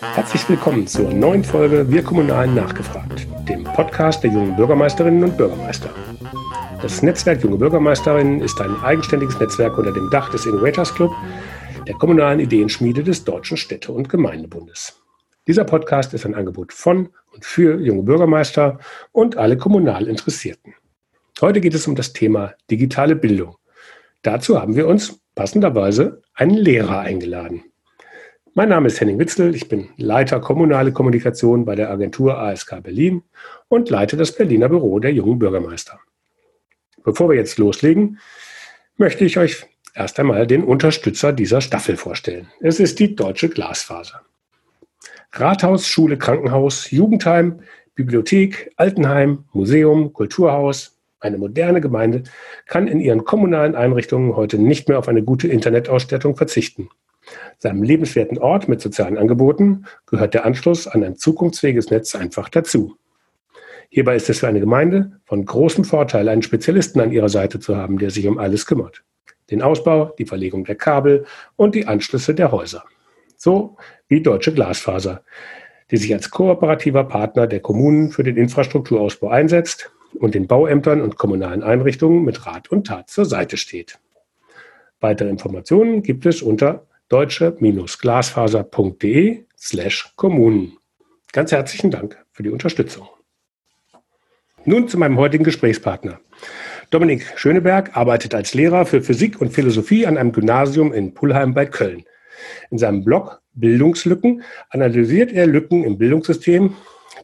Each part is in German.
Herzlich willkommen zur neuen Folge Wir Kommunalen nachgefragt, dem Podcast der jungen Bürgermeisterinnen und Bürgermeister. Das Netzwerk Junge Bürgermeisterinnen ist ein eigenständiges Netzwerk unter dem Dach des Innovators Club, der kommunalen Ideenschmiede des Deutschen Städte- und Gemeindebundes. Dieser Podcast ist ein Angebot von und für junge Bürgermeister und alle kommunal Interessierten. Heute geht es um das Thema digitale Bildung. Dazu haben wir uns passenderweise einen Lehrer eingeladen. Mein Name ist Henning Witzel, ich bin Leiter kommunale Kommunikation bei der Agentur ASK Berlin und leite das Berliner Büro der jungen Bürgermeister. Bevor wir jetzt loslegen, möchte ich euch erst einmal den Unterstützer dieser Staffel vorstellen. Es ist die Deutsche Glasfaser. Rathaus, Schule, Krankenhaus, Jugendheim, Bibliothek, Altenheim, Museum, Kulturhaus, eine moderne Gemeinde kann in ihren kommunalen Einrichtungen heute nicht mehr auf eine gute Internetausstattung verzichten. Seinem lebenswerten Ort mit sozialen Angeboten gehört der Anschluss an ein zukunftsfähiges Netz einfach dazu. Hierbei ist es für eine Gemeinde von großem Vorteil, einen Spezialisten an ihrer Seite zu haben, der sich um alles kümmert. Den Ausbau, die Verlegung der Kabel und die Anschlüsse der Häuser. So wie Deutsche Glasfaser, die sich als kooperativer Partner der Kommunen für den Infrastrukturausbau einsetzt und den Bauämtern und kommunalen Einrichtungen mit Rat und Tat zur Seite steht. Weitere Informationen gibt es unter deutsche-glasfaser.de slash Kommunen. Ganz herzlichen Dank für die Unterstützung. Nun zu meinem heutigen Gesprächspartner. Dominik Schöneberg arbeitet als Lehrer für Physik und Philosophie an einem Gymnasium in Pullheim bei Köln. In seinem Blog Bildungslücken analysiert er Lücken im Bildungssystem,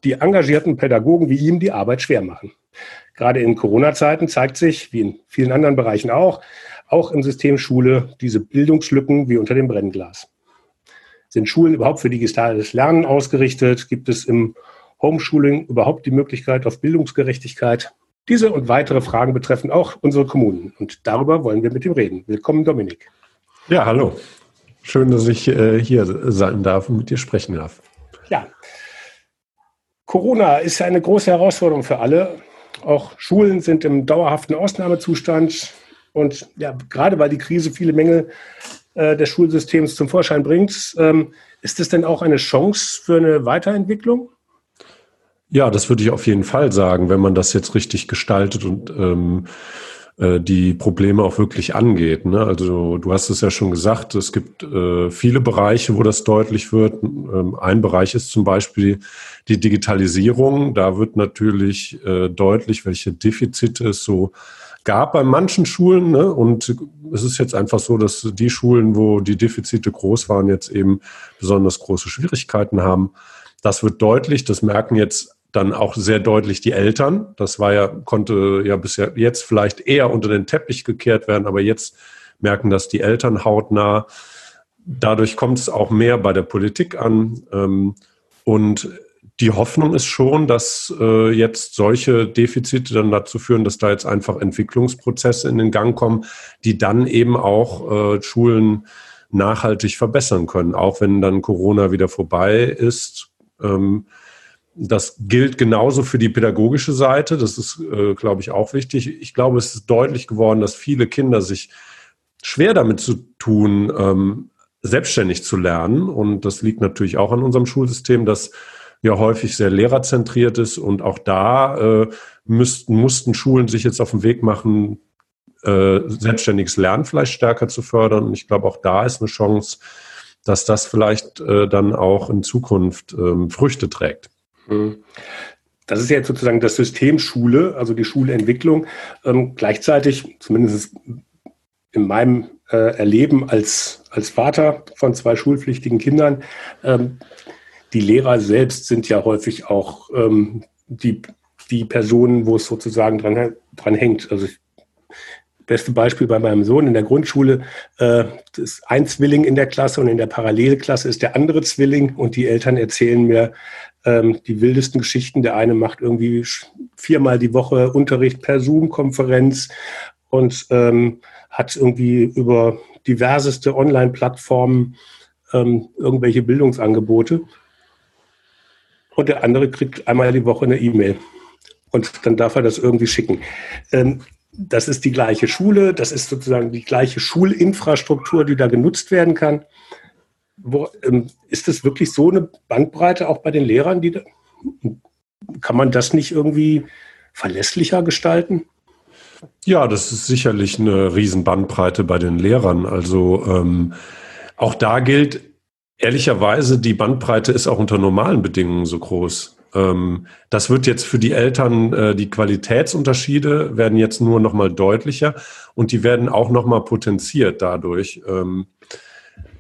die engagierten Pädagogen wie ihm die Arbeit schwer machen. Gerade in Corona-Zeiten zeigt sich, wie in vielen anderen Bereichen auch, auch im System Schule diese Bildungslücken wie unter dem Brennglas. Sind Schulen überhaupt für digitales Lernen ausgerichtet? Gibt es im Homeschooling überhaupt die Möglichkeit auf Bildungsgerechtigkeit? Diese und weitere Fragen betreffen auch unsere Kommunen und darüber wollen wir mit ihm reden. Willkommen, Dominik. Ja, hallo. Schön, dass ich äh, hier sein darf und mit dir sprechen darf. Ja. Corona ist eine große Herausforderung für alle. Auch Schulen sind im dauerhaften Ausnahmezustand. Und ja, gerade weil die Krise viele Mängel äh, des Schulsystems zum Vorschein bringt, ähm, ist es denn auch eine Chance für eine Weiterentwicklung? Ja, das würde ich auf jeden Fall sagen, wenn man das jetzt richtig gestaltet und ähm, äh, die Probleme auch wirklich angeht. Ne? Also du hast es ja schon gesagt, es gibt äh, viele Bereiche, wo das deutlich wird. Ähm, ein Bereich ist zum Beispiel die Digitalisierung. Da wird natürlich äh, deutlich, welche Defizite es so gab bei manchen Schulen. Ne? Und es ist jetzt einfach so, dass die Schulen, wo die Defizite groß waren, jetzt eben besonders große Schwierigkeiten haben. Das wird deutlich. Das merken jetzt dann auch sehr deutlich die Eltern. Das war ja, konnte ja bisher jetzt vielleicht eher unter den Teppich gekehrt werden, aber jetzt merken das die Eltern hautnah. Dadurch kommt es auch mehr bei der Politik an. Ähm, und die Hoffnung ist schon, dass äh, jetzt solche Defizite dann dazu führen, dass da jetzt einfach Entwicklungsprozesse in den Gang kommen, die dann eben auch äh, Schulen nachhaltig verbessern können, auch wenn dann Corona wieder vorbei ist. Ähm, das gilt genauso für die pädagogische Seite. Das ist, äh, glaube ich, auch wichtig. Ich glaube, es ist deutlich geworden, dass viele Kinder sich schwer damit zu tun, ähm, selbstständig zu lernen. Und das liegt natürlich auch an unserem Schulsystem, das ja häufig sehr lehrerzentriert ist. Und auch da äh, müssten, mussten Schulen sich jetzt auf den Weg machen, äh, selbstständiges Lernen vielleicht stärker zu fördern. Und ich glaube, auch da ist eine Chance, dass das vielleicht äh, dann auch in Zukunft ähm, Früchte trägt. Hm. Das ist jetzt sozusagen das System Schule, also die Schulentwicklung. Ähm, gleichzeitig, zumindest in meinem äh, Erleben als, als Vater von zwei schulpflichtigen Kindern, ähm, die Lehrer selbst sind ja häufig auch ähm, die, die Personen, wo es sozusagen dran, dran hängt. Also ich, beste Beispiel bei meinem Sohn in der Grundschule, äh, ist ein Zwilling in der Klasse und in der Parallelklasse ist der andere Zwilling und die Eltern erzählen mir ähm, die wildesten Geschichten. Der eine macht irgendwie viermal die Woche Unterricht per Zoom-Konferenz und ähm, hat irgendwie über diverseste Online-Plattformen ähm, irgendwelche Bildungsangebote und der andere kriegt einmal die Woche eine E-Mail. Und dann darf er das irgendwie schicken. Ähm, das ist die gleiche Schule, das ist sozusagen die gleiche Schulinfrastruktur, die da genutzt werden kann. wo, ähm, ist das wirklich so eine Bandbreite auch bei den Lehrern? Die, kann man das nicht irgendwie verlässlicher gestalten? Ja, das ist sicherlich eine Riesenbandbreite bei den Lehrern. Also ähm, auch da gilt, ehrlicherweise, die Bandbreite ist auch unter normalen Bedingungen so groß. Ähm, das wird jetzt für die Eltern, äh, die Qualitätsunterschiede werden jetzt nur noch mal deutlicher und die werden auch noch mal potenziert dadurch. Ähm,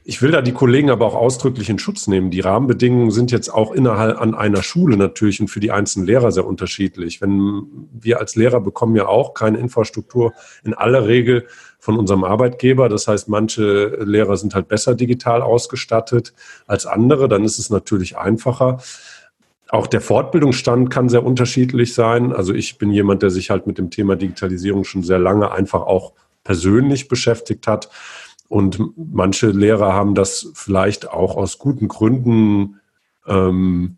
ich will da die Kollegen aber auch ausdrücklich in Schutz nehmen. Die Rahmenbedingungen sind jetzt auch innerhalb an einer Schule natürlich und für die einzelnen Lehrer sehr unterschiedlich. Wenn wir als Lehrer bekommen ja auch keine Infrastruktur in aller Regel von unserem Arbeitgeber. Das heißt, manche Lehrer sind halt besser digital ausgestattet als andere. Dann ist es natürlich einfacher. Auch der Fortbildungsstand kann sehr unterschiedlich sein. Also ich bin jemand, der sich halt mit dem Thema Digitalisierung schon sehr lange einfach auch persönlich beschäftigt hat. Und manche Lehrer haben das vielleicht auch aus guten Gründen ähm,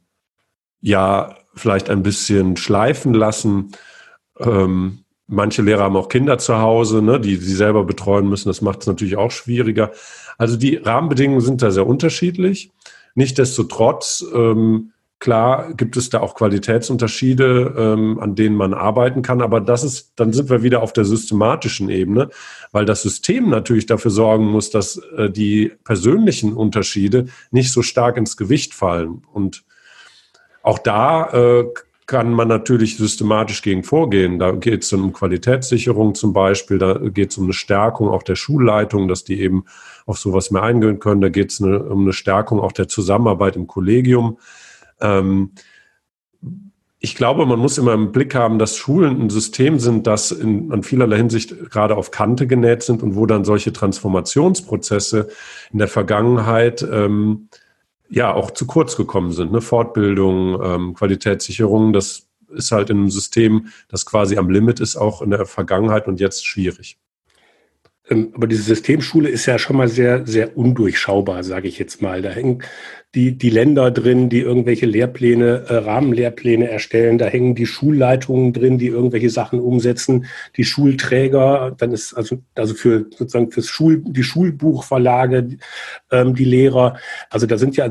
ja vielleicht ein bisschen schleifen lassen. Ähm, manche Lehrer haben auch Kinder zu Hause, ne, die sie selber betreuen müssen. Das macht es natürlich auch schwieriger. Also die Rahmenbedingungen sind da sehr unterschiedlich. Nichtsdestotrotz ähm, Klar gibt es da auch Qualitätsunterschiede, ähm, an denen man arbeiten kann, aber das ist, dann sind wir wieder auf der systematischen Ebene, weil das System natürlich dafür sorgen muss, dass äh, die persönlichen Unterschiede nicht so stark ins Gewicht fallen. Und auch da äh, kann man natürlich systematisch gegen vorgehen. Da geht es um Qualitätssicherung zum Beispiel, da geht es um eine Stärkung auch der Schulleitung, dass die eben auf sowas mehr eingehen können. Da geht es eine, um eine Stärkung auch der Zusammenarbeit im Kollegium. Ähm, ich glaube, man muss immer im Blick haben, dass Schulen ein System sind, das in, in vielerlei Hinsicht gerade auf Kante genäht sind und wo dann solche Transformationsprozesse in der Vergangenheit ähm, ja auch zu kurz gekommen sind. Ne? Fortbildung, ähm, Qualitätssicherung, das ist halt in einem System, das quasi am Limit ist, auch in der Vergangenheit und jetzt schwierig. Ähm, aber diese Systemschule ist ja schon mal sehr, sehr undurchschaubar, sage ich jetzt mal. Da hängen die, die Länder drin, die irgendwelche Lehrpläne, äh, Rahmenlehrpläne erstellen. Da hängen die Schulleitungen drin, die irgendwelche Sachen umsetzen. Die Schulträger, dann ist also, also für sozusagen fürs Schul, die Schulbuchverlage, ähm, die Lehrer. Also da sind ja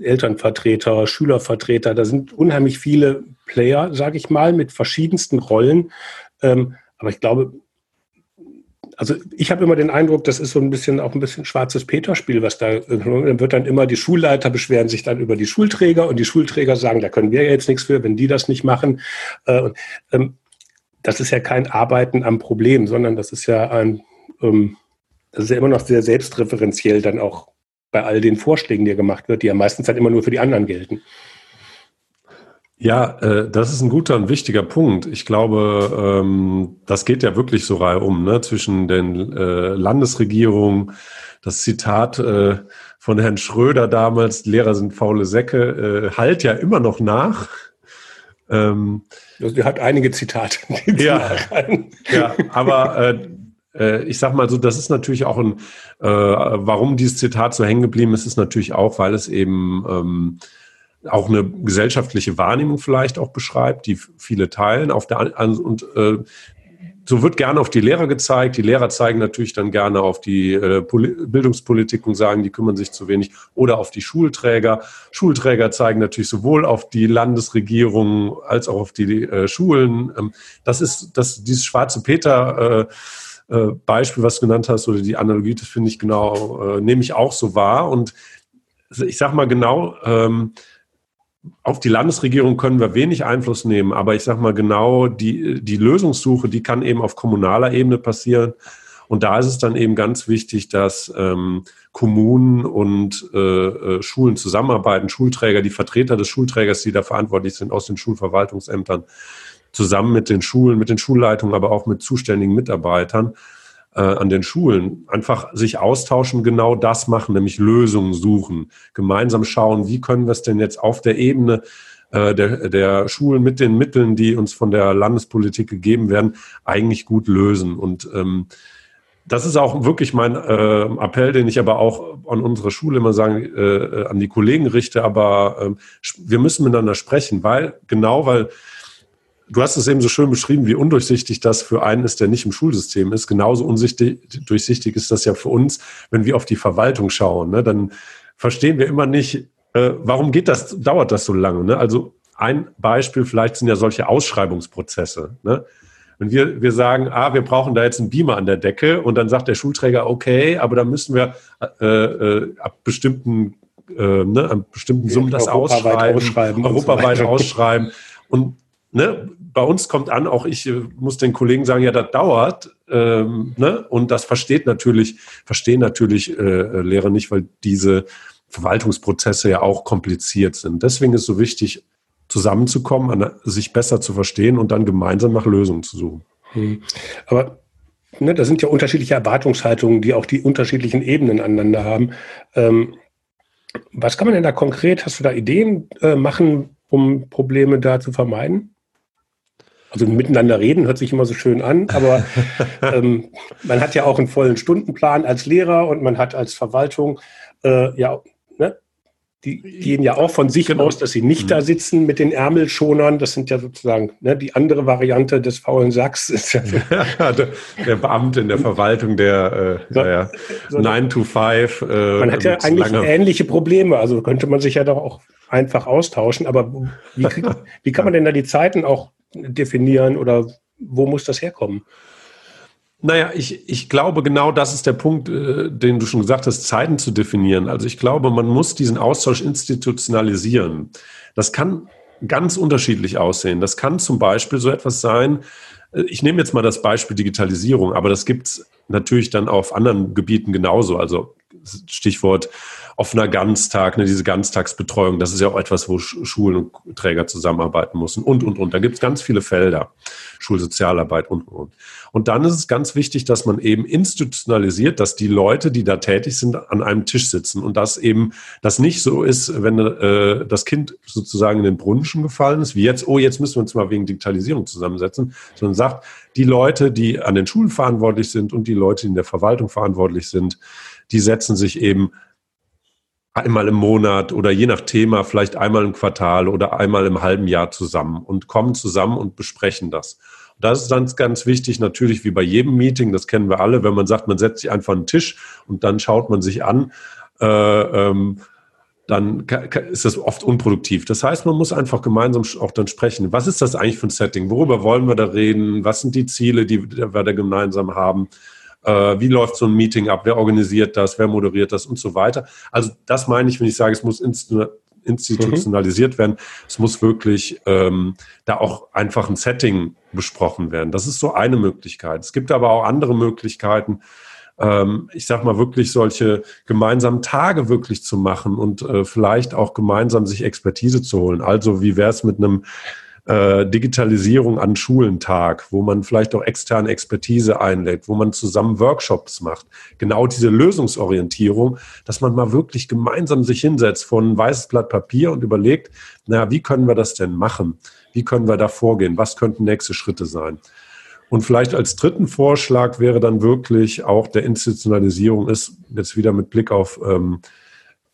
Elternvertreter, Schülervertreter, da sind unheimlich viele Player, sage ich mal, mit verschiedensten Rollen. Ähm, aber ich glaube, also ich habe immer den Eindruck, das ist so ein bisschen auch ein bisschen schwarzes Peterspiel, was da dann wird dann immer die Schulleiter beschweren sich dann über die Schulträger und die Schulträger sagen, da können wir jetzt nichts für, wenn die das nicht machen. Äh, ähm, das ist ja kein Arbeiten am Problem, sondern das ist ja ein, ähm, das ist ja immer noch sehr selbstreferenziell dann auch bei all den Vorschlägen, die gemacht wird, die ja meistens dann immer nur für die anderen gelten. Ja, äh, das ist ein guter und wichtiger Punkt. Ich glaube, ähm, das geht ja wirklich so reihum ne? zwischen den äh, Landesregierungen. Das Zitat äh, von Herrn Schröder damals, Lehrer sind faule Säcke, äh, halt ja immer noch nach. Ähm, also, er hat einige Zitate. Ja, ja, aber äh, äh, ich sag mal so, das ist natürlich auch ein, äh, warum dieses Zitat so hängen geblieben ist, ist natürlich auch, weil es eben ähm, auch eine gesellschaftliche Wahrnehmung vielleicht auch beschreibt, die viele teilen. Auf der und äh, so wird gerne auf die Lehrer gezeigt. Die Lehrer zeigen natürlich dann gerne auf die äh, Bildungspolitik und sagen, die kümmern sich zu wenig. Oder auf die Schulträger. Schulträger zeigen natürlich sowohl auf die Landesregierung als auch auf die äh, Schulen. Ähm, das ist das, dieses schwarze Peter. Äh, äh, Beispiel, was du genannt hast, oder die Analogie, das finde ich genau, äh, nehme ich auch so wahr. Und ich sage mal genau, ähm, auf die Landesregierung können wir wenig Einfluss nehmen, aber ich sage mal genau, die, die Lösungssuche, die kann eben auf kommunaler Ebene passieren. Und da ist es dann eben ganz wichtig, dass ähm, Kommunen und äh, äh, Schulen zusammenarbeiten, Schulträger, die Vertreter des Schulträgers, die da verantwortlich sind aus den Schulverwaltungsämtern, zusammen mit den Schulen, mit den Schulleitungen, aber auch mit zuständigen Mitarbeitern äh, an den Schulen einfach sich austauschen, genau das machen, nämlich Lösungen suchen, gemeinsam schauen, wie können wir es denn jetzt auf der Ebene äh, der, der Schulen mit den Mitteln, die uns von der Landespolitik gegeben werden, eigentlich gut lösen. Und ähm, das ist auch wirklich mein äh, Appell, den ich aber auch an unsere Schule immer sagen, äh, an die Kollegen richte. Aber äh, wir müssen miteinander sprechen, weil genau, weil Du hast es eben so schön beschrieben, wie undurchsichtig das für einen ist, der nicht im Schulsystem ist. Genauso undurchsichtig ist das ja für uns, wenn wir auf die Verwaltung schauen. Ne? Dann verstehen wir immer nicht, äh, warum geht das, dauert das so lange? Ne? Also ein Beispiel vielleicht sind ja solche Ausschreibungsprozesse. Ne? Und wir, wir sagen, ah, wir brauchen da jetzt einen Beamer an der Decke und dann sagt der Schulträger, okay, aber da müssen wir äh, äh, ab bestimmten, äh, ne, an bestimmten Summen das ausschreiben, ausschreiben, europaweit so ausschreiben. Und ne, bei uns kommt an, auch ich äh, muss den Kollegen sagen, ja, das dauert. Ähm, ne? Und das versteht natürlich, verstehen natürlich äh, Lehrer nicht, weil diese Verwaltungsprozesse ja auch kompliziert sind. Deswegen ist es so wichtig, zusammenzukommen, an, sich besser zu verstehen und dann gemeinsam nach Lösungen zu suchen. Hm. Aber ne, da sind ja unterschiedliche Erwartungshaltungen, die auch die unterschiedlichen Ebenen aneinander haben. Ähm, was kann man denn da konkret, hast du da Ideen äh, machen, um Probleme da zu vermeiden? Also miteinander reden hört sich immer so schön an, aber ähm, man hat ja auch einen vollen Stundenplan als Lehrer und man hat als Verwaltung äh, ja die gehen ja auch von sich genau. aus, dass sie nicht mhm. da sitzen mit den Ärmelschonern. Das sind ja sozusagen ne, die andere Variante des faulen Sacks. Ja der, der, Beamte in der Verwaltung, der äh, so, ja, so 9 to 5. Äh, man hat ja eigentlich ähnliche Probleme. Also könnte man sich ja doch auch einfach austauschen. Aber wie, wie kann man denn da die Zeiten auch definieren oder wo muss das herkommen? Naja, ich, ich glaube, genau das ist der Punkt, äh, den du schon gesagt hast, Zeiten zu definieren. Also ich glaube, man muss diesen Austausch institutionalisieren. Das kann ganz unterschiedlich aussehen. Das kann zum Beispiel so etwas sein, äh, ich nehme jetzt mal das Beispiel Digitalisierung, aber das gibt es natürlich dann auf anderen Gebieten genauso. Also Stichwort offener Ganztag, ne, diese Ganztagsbetreuung, das ist ja auch etwas, wo Schulen und Träger zusammenarbeiten müssen und, und, und. Da gibt es ganz viele Felder, Schulsozialarbeit und, und, und. Und dann ist es ganz wichtig, dass man eben institutionalisiert, dass die Leute, die da tätig sind, an einem Tisch sitzen und dass eben das nicht so ist, wenn äh, das Kind sozusagen in den Brunnen schon gefallen ist, wie jetzt, oh, jetzt müssen wir uns mal wegen Digitalisierung zusammensetzen, sondern sagt, die Leute, die an den Schulen verantwortlich sind und die Leute, die in der Verwaltung verantwortlich sind, die setzen sich eben einmal im Monat oder je nach Thema vielleicht einmal im Quartal oder einmal im halben Jahr zusammen und kommen zusammen und besprechen das. Das ist dann ganz wichtig, natürlich wie bei jedem Meeting, das kennen wir alle, wenn man sagt, man setzt sich einfach an den Tisch und dann schaut man sich an, äh, ähm, dann ist das oft unproduktiv. Das heißt, man muss einfach gemeinsam auch dann sprechen. Was ist das eigentlich für ein Setting? Worüber wollen wir da reden? Was sind die Ziele, die wir da gemeinsam haben? Äh, wie läuft so ein Meeting ab, wer organisiert das, wer moderiert das und so weiter. Also das meine ich, wenn ich sage, es muss institutionalisiert mhm. werden. Es muss wirklich ähm, da auch einfach ein Setting besprochen werden. Das ist so eine Möglichkeit. Es gibt aber auch andere Möglichkeiten. Ähm, ich sag mal wirklich solche gemeinsamen Tage wirklich zu machen und äh, vielleicht auch gemeinsam sich Expertise zu holen. Also wie wäre es mit einem äh, Digitalisierung an Schulentag, wo man vielleicht auch externe Expertise einlädt, wo man zusammen Workshops macht. Genau diese Lösungsorientierung, dass man mal wirklich gemeinsam sich hinsetzt vor ein weißes Blatt Papier und überlegt, na, wie können wir das denn machen? Wie können wir da vorgehen? Was könnten nächste Schritte sein? Und vielleicht als dritten Vorschlag wäre dann wirklich auch der Institutionalisierung ist, jetzt wieder mit Blick auf ähm,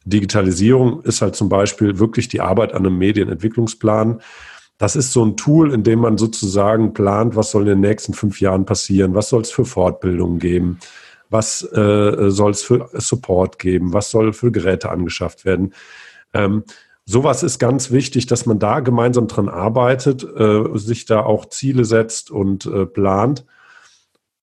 Digitalisierung, ist halt zum Beispiel wirklich die Arbeit an einem Medienentwicklungsplan. Das ist so ein Tool, in dem man sozusagen plant, was soll in den nächsten fünf Jahren passieren, was soll es für Fortbildungen geben, was äh, soll es für Support geben, was soll für Geräte angeschafft werden. Ähm, sowas ist ganz wichtig, dass man da gemeinsam dran arbeitet, äh, sich da auch Ziele setzt und äh, plant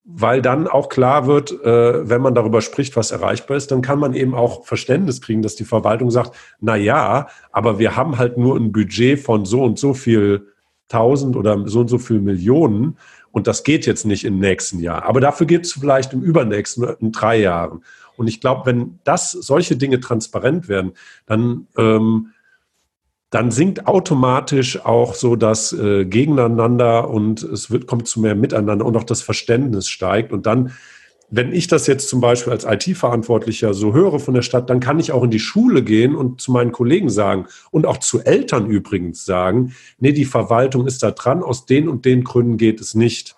weil dann auch klar wird, äh, wenn man darüber spricht, was erreichbar ist, dann kann man eben auch Verständnis kriegen, dass die Verwaltung sagt, na ja, aber wir haben halt nur ein Budget von so und so viel tausend oder so und so viel Millionen und das geht jetzt nicht im nächsten Jahr. Aber dafür geht es vielleicht im übernächsten, in drei Jahren. Und ich glaube, wenn das solche Dinge transparent werden, dann ähm, dann sinkt automatisch auch so das äh, Gegeneinander und es wird, kommt zu mehr Miteinander und auch das Verständnis steigt. Und dann, wenn ich das jetzt zum Beispiel als IT-Verantwortlicher so höre von der Stadt, dann kann ich auch in die Schule gehen und zu meinen Kollegen sagen und auch zu Eltern übrigens sagen, nee, die Verwaltung ist da dran, aus den und den Gründen geht es nicht.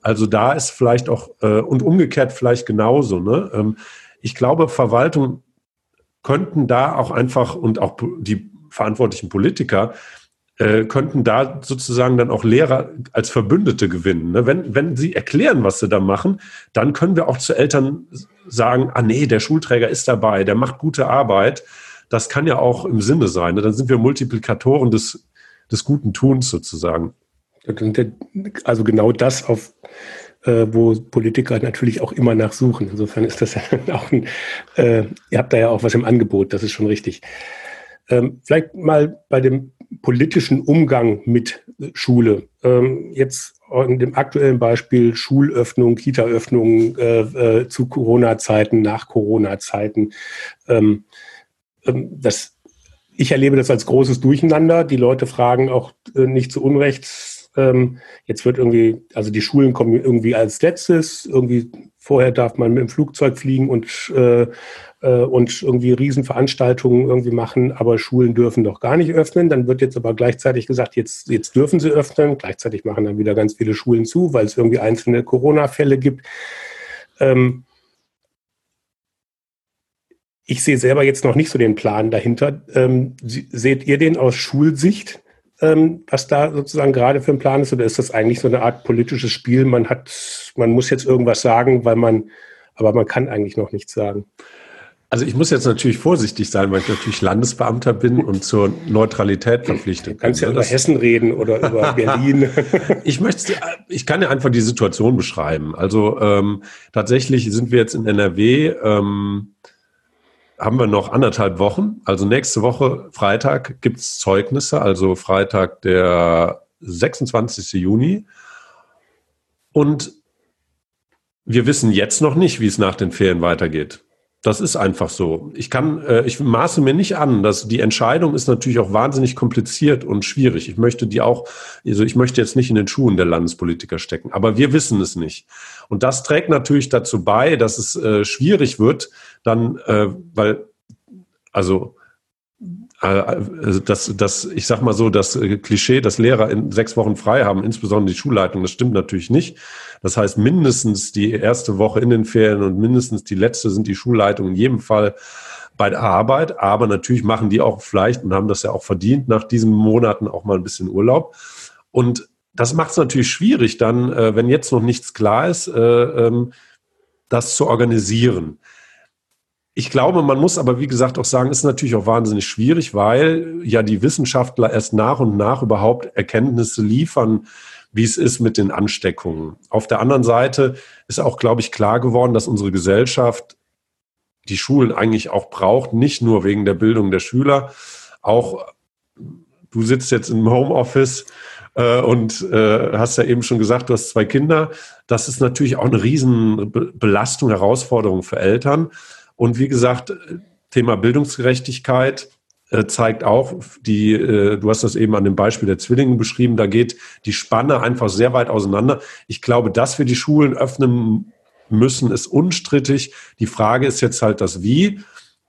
Also da ist vielleicht auch, äh, und umgekehrt vielleicht genauso. Ne? Ähm, ich glaube, Verwaltung könnten da auch einfach und auch die verantwortlichen Politiker äh, könnten da sozusagen dann auch Lehrer als Verbündete gewinnen. Ne? Wenn, wenn sie erklären, was sie da machen, dann können wir auch zu Eltern sagen, ah nee, der Schulträger ist dabei, der macht gute Arbeit. Das kann ja auch im Sinne sein. Ne? Dann sind wir Multiplikatoren des, des guten Tuns sozusagen. Also genau das, auf, äh, wo Politiker natürlich auch immer nachsuchen. Insofern ist das ja auch ein, äh, ihr habt da ja auch was im Angebot, das ist schon richtig. Ähm, vielleicht mal bei dem politischen Umgang mit Schule. Ähm, jetzt in dem aktuellen Beispiel Schulöffnung, Kitaöffnung äh, äh, zu Corona-Zeiten, nach Corona-Zeiten. Ähm, das, ich erlebe das als großes Durcheinander. Die Leute fragen auch äh, nicht zu Unrecht. Jetzt wird irgendwie, also die Schulen kommen irgendwie als letztes. Irgendwie vorher darf man mit dem Flugzeug fliegen und äh, äh, und irgendwie Riesenveranstaltungen irgendwie machen, aber Schulen dürfen doch gar nicht öffnen. Dann wird jetzt aber gleichzeitig gesagt, jetzt, jetzt dürfen sie öffnen. Gleichzeitig machen dann wieder ganz viele Schulen zu, weil es irgendwie einzelne Corona-Fälle gibt. Ähm, ich sehe selber jetzt noch nicht so den Plan dahinter. Ähm, seht ihr den aus Schulsicht, ähm, was da sozusagen gerade für ein Plan ist? Oder ist das eigentlich so eine Art politisches Spiel? Man hat, man muss jetzt irgendwas sagen, weil man, aber man kann eigentlich noch nichts sagen. Also ich muss jetzt natürlich vorsichtig sein, weil ich natürlich Landesbeamter bin und zur Neutralität verpflichtet bin. Du kannst ja über Hessen reden oder über Berlin. ich möchte, ich kann ja einfach die Situation beschreiben. Also ähm, tatsächlich sind wir jetzt in NRW, ähm, haben wir noch anderthalb Wochen. Also nächste Woche, Freitag, gibt's Zeugnisse, also Freitag der 26. Juni. Und wir wissen jetzt noch nicht, wie es nach den Ferien weitergeht. Das ist einfach so. Ich kann, äh, ich maße mir nicht an, dass die Entscheidung ist natürlich auch wahnsinnig kompliziert und schwierig. Ich möchte die auch, also ich möchte jetzt nicht in den Schuhen der Landespolitiker stecken, aber wir wissen es nicht. Und das trägt natürlich dazu bei, dass es äh, schwierig wird, dann, äh, weil, also äh, also das, das, ich sag mal so, das äh, Klischee, dass Lehrer in sechs Wochen frei haben, insbesondere die Schulleitung, das stimmt natürlich nicht. Das heißt, mindestens die erste Woche in den Ferien und mindestens die letzte sind die Schulleitungen in jedem Fall bei der Arbeit. Aber natürlich machen die auch vielleicht und haben das ja auch verdient, nach diesen Monaten auch mal ein bisschen Urlaub. Und das macht es natürlich schwierig, dann, äh, wenn jetzt noch nichts klar ist, ähm, das zu organisieren. Ich glaube, man muss aber, wie gesagt, auch sagen, ist natürlich auch wahnsinnig schwierig, weil ja die Wissenschaftler erst nach und nach überhaupt Erkenntnisse liefern, wie es ist mit den Ansteckungen. Auf der anderen Seite ist auch, glaube ich, klar geworden, dass unsere Gesellschaft die Schulen eigentlich auch braucht, nicht nur wegen der Bildung der Schüler, auch du sitzt jetzt im Homeoffice äh, und äh, hast ja eben schon gesagt, du hast zwei Kinder. Das ist natürlich auch eine riesen Belastung, Herausforderung für Eltern. Und wie gesagt, Thema Bildungsgerechtigkeit äh, zeigt auch, die, äh, du hast das eben an dem Beispiel der Zwillinge beschrieben, da geht die Spanne einfach sehr weit auseinander. Ich glaube, dass wir die Schulen öffnen müssen, ist unstrittig. Die Frage ist jetzt halt das Wie.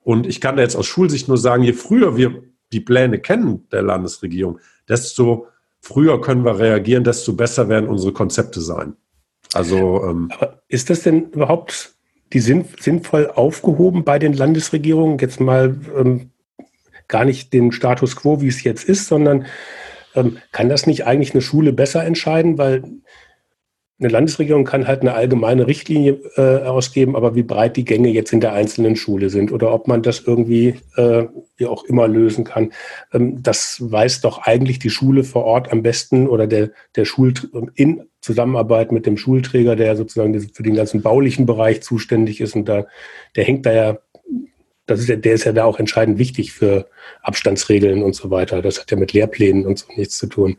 Und ich kann da jetzt aus Schulsicht nur sagen, je früher wir die Pläne kennen der Landesregierung, desto früher können wir reagieren, desto besser werden unsere Konzepte sein. Also ähm, ist das denn überhaupt die sind sinnvoll aufgehoben bei den Landesregierungen? Jetzt mal ähm, gar nicht den Status quo, wie es jetzt ist, sondern ähm, kann das nicht eigentlich eine Schule besser entscheiden? Weil eine Landesregierung kann halt eine allgemeine Richtlinie äh, ausgeben, aber wie breit die Gänge jetzt in der einzelnen Schule sind oder ob man das irgendwie äh, wie auch immer lösen kann, ähm, das weiß doch eigentlich die Schule vor Ort am besten oder der, der Schul in Zusammenarbeit mit dem Schulträger, der sozusagen für den ganzen baulichen Bereich zuständig ist und da, der hängt da ja das ist ja, der ist ja da auch entscheidend wichtig für Abstandsregeln und so weiter. Das hat ja mit Lehrplänen und so nichts zu tun.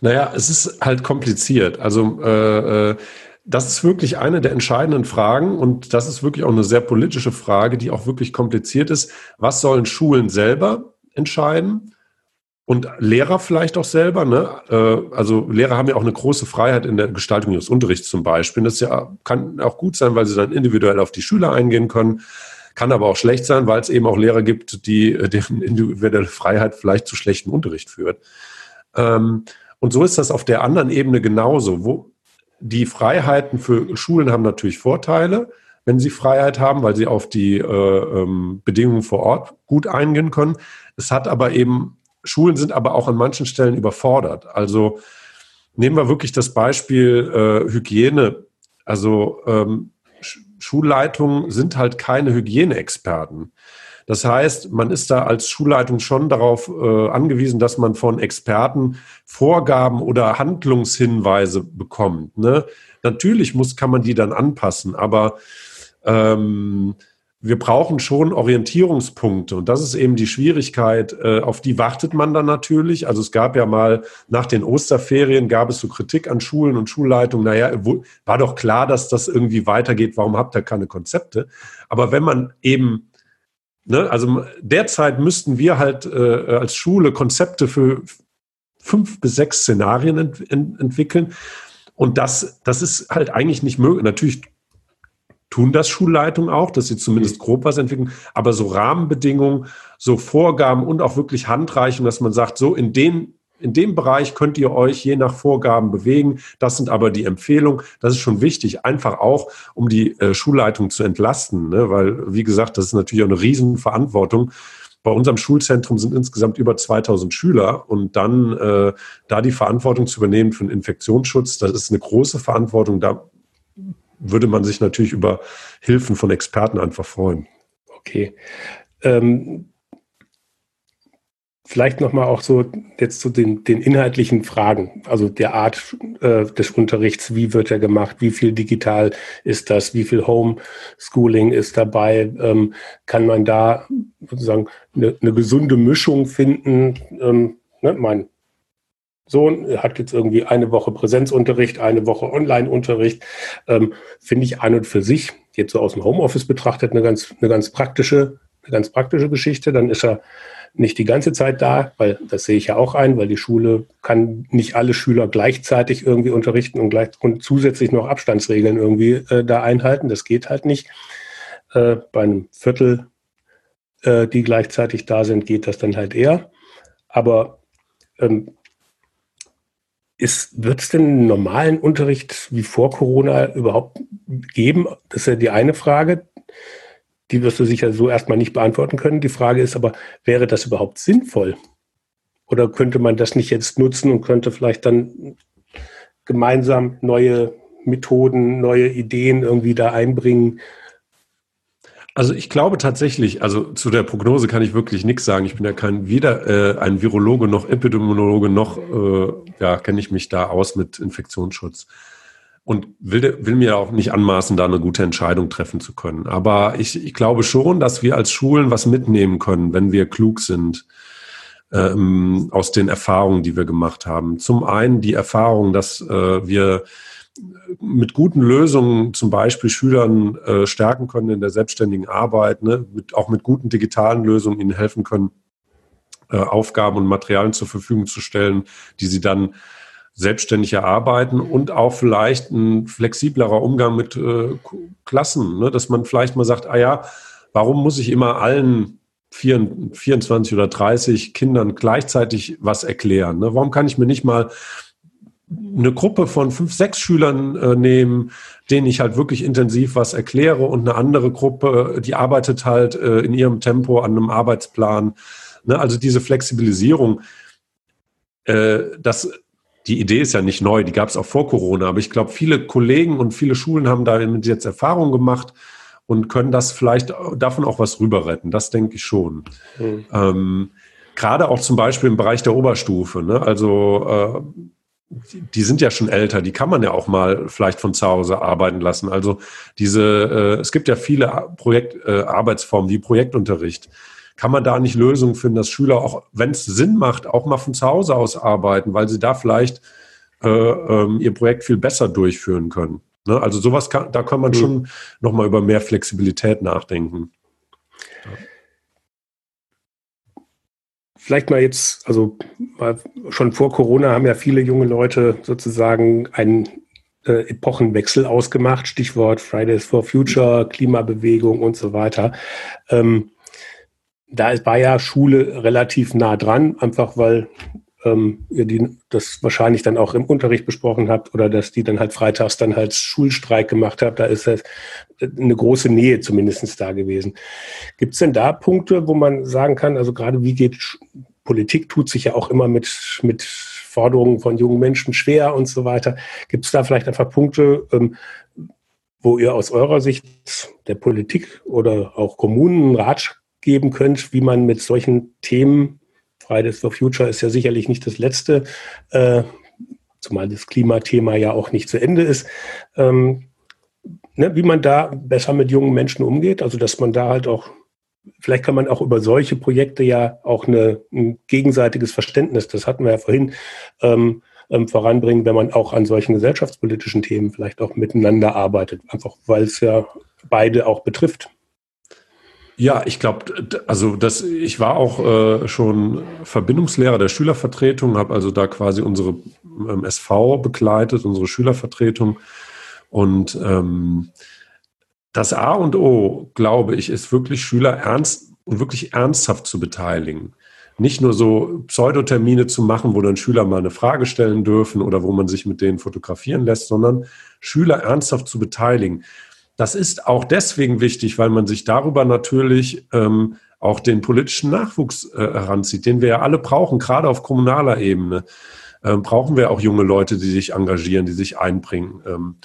Naja, es ist halt kompliziert. Also äh, äh, das ist wirklich eine der entscheidenden Fragen und das ist wirklich auch eine sehr politische Frage, die auch wirklich kompliziert ist. Was sollen Schulen selber entscheiden? Und Lehrer vielleicht auch selber, ne? Äh, also Lehrer haben ja auch eine große Freiheit in der Gestaltung ihres Unterrichts zum Beispiel. Das ja, kann auch gut sein, weil sie dann individuell auf die Schüler eingehen können. Kann aber auch schlecht sein, weil es eben auch Lehrer gibt, die deren individuelle Freiheit vielleicht zu schlechten Unterricht führt. Ähm, und so ist das auf der anderen Ebene genauso. Wo die Freiheiten für Schulen haben natürlich Vorteile, wenn sie Freiheit haben, weil sie auf die äh, ähm, Bedingungen vor Ort gut eingehen können. Es hat aber eben Schulen sind aber auch an manchen Stellen überfordert. Also nehmen wir wirklich das Beispiel äh, Hygiene. Also ähm, Schulleitungen sind halt keine Hygieneexperten. Das heißt, man ist da als Schulleitung schon darauf äh, angewiesen, dass man von Experten Vorgaben oder Handlungshinweise bekommt. Ne? Natürlich muss, kann man die dann anpassen, aber ähm, wir brauchen schon Orientierungspunkte und das ist eben die Schwierigkeit, äh, auf die wartet man dann natürlich. Also es gab ja mal nach den Osterferien gab es so Kritik an Schulen und Schulleitungen, naja, war doch klar, dass das irgendwie weitergeht, warum habt ihr keine Konzepte? Aber wenn man eben, ne, also derzeit müssten wir halt äh, als Schule Konzepte für fünf bis sechs Szenarien ent ent entwickeln. Und das, das ist halt eigentlich nicht möglich. Natürlich tun das Schulleitungen auch, dass sie zumindest grob was entwickeln, aber so Rahmenbedingungen, so Vorgaben und auch wirklich Handreichung, dass man sagt, so in den in dem Bereich könnt ihr euch je nach Vorgaben bewegen. Das sind aber die Empfehlungen. Das ist schon wichtig, einfach auch, um die äh, Schulleitung zu entlasten, ne? weil, wie gesagt, das ist natürlich auch eine Riesenverantwortung. Bei unserem Schulzentrum sind insgesamt über 2000 Schüler und dann äh, da die Verantwortung zu übernehmen für den Infektionsschutz, das ist eine große Verantwortung. Da würde man sich natürlich über Hilfen von Experten einfach freuen. Okay. Ähm, vielleicht nochmal auch so jetzt zu den, den inhaltlichen Fragen, also der Art äh, des Unterrichts, wie wird er gemacht, wie viel digital ist das, wie viel Homeschooling ist dabei, ähm, kann man da sozusagen eine, eine gesunde Mischung finden? Ähm, ne, mein Sohn hat jetzt irgendwie eine Woche Präsenzunterricht, eine Woche Online-Unterricht. Ähm, Finde ich an und für sich, jetzt so aus dem Homeoffice betrachtet, eine ganz, eine ganz praktische, eine ganz praktische Geschichte. Dann ist er nicht die ganze Zeit da, weil das sehe ich ja auch ein, weil die Schule kann nicht alle Schüler gleichzeitig irgendwie unterrichten und, gleich, und zusätzlich noch Abstandsregeln irgendwie äh, da einhalten. Das geht halt nicht. Äh, bei einem Viertel, äh, die gleichzeitig da sind, geht das dann halt eher. Aber ähm, wird es denn einen normalen Unterricht wie vor Corona überhaupt geben? Das ist ja die eine Frage. Die wirst du sicher so erstmal nicht beantworten können. Die Frage ist aber, wäre das überhaupt sinnvoll? Oder könnte man das nicht jetzt nutzen und könnte vielleicht dann gemeinsam neue Methoden, neue Ideen irgendwie da einbringen, also ich glaube tatsächlich, also zu der Prognose kann ich wirklich nichts sagen. Ich bin ja kein weder äh, ein Virologe noch Epidemiologe noch äh, ja kenne ich mich da aus mit Infektionsschutz und will, will mir auch nicht anmaßen, da eine gute Entscheidung treffen zu können. Aber ich, ich glaube schon, dass wir als Schulen was mitnehmen können, wenn wir klug sind ähm, aus den Erfahrungen, die wir gemacht haben. Zum einen die Erfahrung, dass äh, wir mit guten Lösungen zum Beispiel Schülern äh, stärken können in der selbstständigen Arbeit, ne? mit, auch mit guten digitalen Lösungen ihnen helfen können, äh, Aufgaben und Materialien zur Verfügung zu stellen, die sie dann selbstständig erarbeiten und auch vielleicht ein flexiblerer Umgang mit äh, Klassen, ne? dass man vielleicht mal sagt, ah ja, warum muss ich immer allen 24 oder 30 Kindern gleichzeitig was erklären? Ne? Warum kann ich mir nicht mal eine Gruppe von fünf, sechs Schülern äh, nehmen, denen ich halt wirklich intensiv was erkläre und eine andere Gruppe, die arbeitet halt äh, in ihrem Tempo an einem Arbeitsplan. Ne? Also diese Flexibilisierung, äh, das, die Idee ist ja nicht neu, die gab es auch vor Corona, aber ich glaube, viele Kollegen und viele Schulen haben damit jetzt Erfahrungen gemacht und können das vielleicht davon auch was rüber retten. Das denke ich schon. Mhm. Ähm, Gerade auch zum Beispiel im Bereich der Oberstufe. Ne? Also äh, die sind ja schon älter, die kann man ja auch mal vielleicht von zu Hause arbeiten lassen. Also diese, äh, es gibt ja viele Projekt, äh, Arbeitsformen wie Projektunterricht. Kann man da nicht Lösungen finden, dass Schüler auch, wenn es Sinn macht, auch mal von zu Hause aus arbeiten, weil sie da vielleicht äh, ähm, ihr Projekt viel besser durchführen können. Ne? Also sowas kann, da kann man mhm. schon nochmal über mehr Flexibilität nachdenken. Ja. Vielleicht mal jetzt, also schon vor Corona haben ja viele junge Leute sozusagen einen äh, Epochenwechsel ausgemacht, Stichwort Fridays for Future, Klimabewegung und so weiter. Ähm, da war ja Schule relativ nah dran, einfach weil ähm, ihr die, das wahrscheinlich dann auch im Unterricht besprochen habt oder dass die dann halt freitags dann halt Schulstreik gemacht habt. Da ist das eine große Nähe zumindest da gewesen. Gibt es denn da Punkte, wo man sagen kann, also gerade wie geht Politik tut sich ja auch immer mit, mit Forderungen von jungen Menschen schwer und so weiter. Gibt es da vielleicht einfach Punkte, ähm, wo ihr aus eurer Sicht der Politik oder auch Kommunen einen Rat geben könnt, wie man mit solchen Themen, Fridays for Future ist ja sicherlich nicht das letzte, äh, zumal das Klimathema ja auch nicht zu Ende ist, ähm, ne, wie man da besser mit jungen Menschen umgeht, also dass man da halt auch vielleicht kann man auch über solche Projekte ja auch eine, ein gegenseitiges Verständnis, das hatten wir ja vorhin, ähm, ähm, voranbringen, wenn man auch an solchen gesellschaftspolitischen Themen vielleicht auch miteinander arbeitet, einfach weil es ja beide auch betrifft. Ja, ich glaube, also das, ich war auch äh, schon Verbindungslehrer der Schülervertretung, habe also da quasi unsere ähm, SV begleitet, unsere Schülervertretung. Und ähm, das A und O, glaube ich, ist wirklich Schüler ernst und wirklich ernsthaft zu beteiligen. Nicht nur so Pseudotermine zu machen, wo dann Schüler mal eine Frage stellen dürfen oder wo man sich mit denen fotografieren lässt, sondern Schüler ernsthaft zu beteiligen. Das ist auch deswegen wichtig, weil man sich darüber natürlich ähm, auch den politischen Nachwuchs äh, heranzieht, den wir ja alle brauchen, gerade auf kommunaler Ebene. Ähm, brauchen wir auch junge Leute, die sich engagieren, die sich einbringen. Ähm,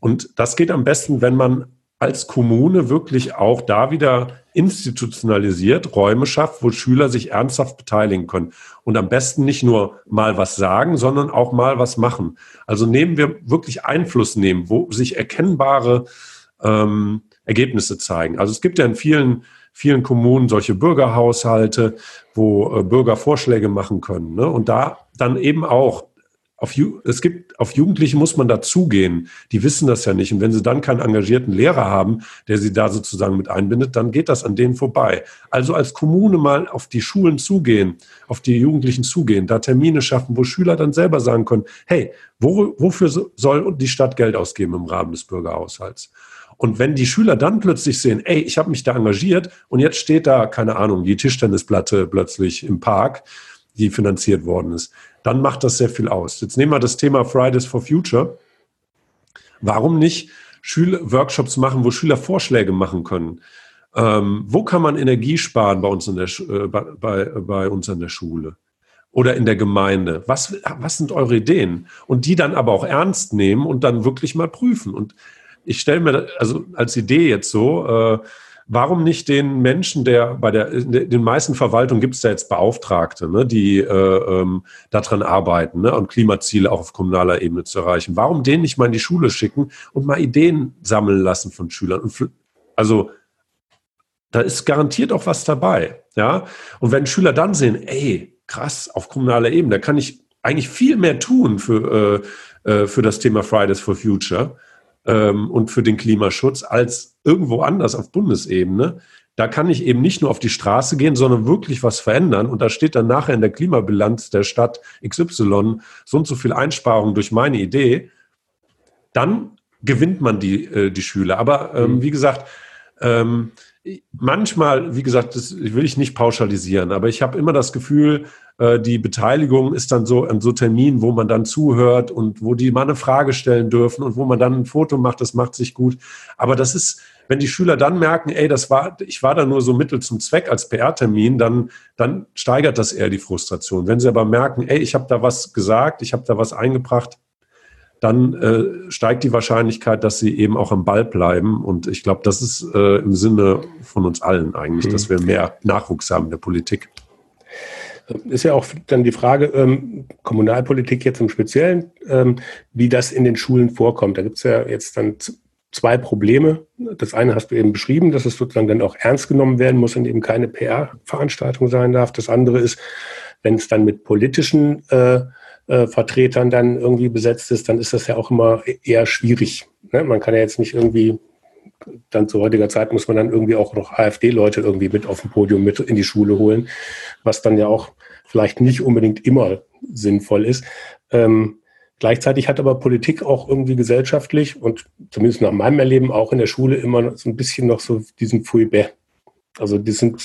und das geht am besten, wenn man als Kommune wirklich auch da wieder institutionalisiert Räume schafft, wo Schüler sich ernsthaft beteiligen können. Und am besten nicht nur mal was sagen, sondern auch mal was machen. Also nehmen wir wirklich Einfluss nehmen, wo sich erkennbare ähm, Ergebnisse zeigen. Also es gibt ja in vielen, vielen Kommunen solche Bürgerhaushalte, wo äh, Bürger Vorschläge machen können. Ne? Und da dann eben auch auf, es gibt, auf Jugendliche muss man dazugehen. Die wissen das ja nicht. Und wenn sie dann keinen engagierten Lehrer haben, der sie da sozusagen mit einbindet, dann geht das an denen vorbei. Also als Kommune mal auf die Schulen zugehen, auf die Jugendlichen zugehen, da Termine schaffen, wo Schüler dann selber sagen können, hey, wo, wofür soll die Stadt Geld ausgeben im Rahmen des Bürgerhaushalts? Und wenn die Schüler dann plötzlich sehen, ey, ich habe mich da engagiert und jetzt steht da, keine Ahnung, die Tischtennisplatte plötzlich im Park, die finanziert worden ist, dann macht das sehr viel aus. Jetzt nehmen wir das Thema Fridays for Future. Warum nicht Schüler Workshops machen, wo Schüler Vorschläge machen können? Ähm, wo kann man Energie sparen bei uns in der, äh, bei, bei uns an der Schule? Oder in der Gemeinde? Was, was sind eure Ideen? Und die dann aber auch ernst nehmen und dann wirklich mal prüfen. Und ich stelle mir also als Idee jetzt so, äh, Warum nicht den Menschen, der bei der, den meisten Verwaltungen gibt es da jetzt Beauftragte, ne, die äh, ähm, daran arbeiten ne, und Klimaziele auch auf kommunaler Ebene zu erreichen. Warum denen nicht mal in die Schule schicken und mal Ideen sammeln lassen von Schülern? Und, also da ist garantiert auch was dabei, ja. Und wenn Schüler dann sehen, ey, krass, auf kommunaler Ebene, da kann ich eigentlich viel mehr tun für, äh, äh für das Thema Fridays for Future ähm, und für den Klimaschutz als irgendwo anders auf Bundesebene. Da kann ich eben nicht nur auf die Straße gehen, sondern wirklich was verändern. Und da steht dann nachher in der Klimabilanz der Stadt XY so und so viel Einsparungen durch meine Idee. Dann gewinnt man die, äh, die Schüler. Aber ähm, mhm. wie gesagt, ähm, manchmal, wie gesagt, das will ich nicht pauschalisieren, aber ich habe immer das Gefühl, äh, die Beteiligung ist dann so an so Terminen, wo man dann zuhört und wo die mal eine Frage stellen dürfen und wo man dann ein Foto macht, das macht sich gut. Aber das ist, wenn die Schüler dann merken, ey, das war, ich war da nur so Mittel zum Zweck als PR-Termin, dann, dann steigert das eher die Frustration. Wenn sie aber merken, ey, ich habe da was gesagt, ich habe da was eingebracht, dann äh, steigt die Wahrscheinlichkeit, dass sie eben auch am Ball bleiben. Und ich glaube, das ist äh, im Sinne von uns allen eigentlich, mhm. dass wir mehr Nachwuchs haben in der Politik. Ist ja auch dann die Frage, ähm, Kommunalpolitik jetzt im Speziellen, ähm, wie das in den Schulen vorkommt. Da gibt es ja jetzt dann zwei Probleme. Das eine hast du eben beschrieben, dass es sozusagen dann auch ernst genommen werden muss und eben keine PR-Veranstaltung sein darf. Das andere ist, wenn es dann mit politischen äh, äh, Vertretern dann irgendwie besetzt ist, dann ist das ja auch immer eher schwierig. Ne? Man kann ja jetzt nicht irgendwie, dann zu heutiger Zeit muss man dann irgendwie auch noch AfD-Leute irgendwie mit auf dem Podium mit in die Schule holen, was dann ja auch vielleicht nicht unbedingt immer sinnvoll ist. Ähm, gleichzeitig hat aber Politik auch irgendwie gesellschaftlich und zumindest nach meinem Erleben auch in der Schule immer so ein bisschen noch so diesen Fouillebert Also die sind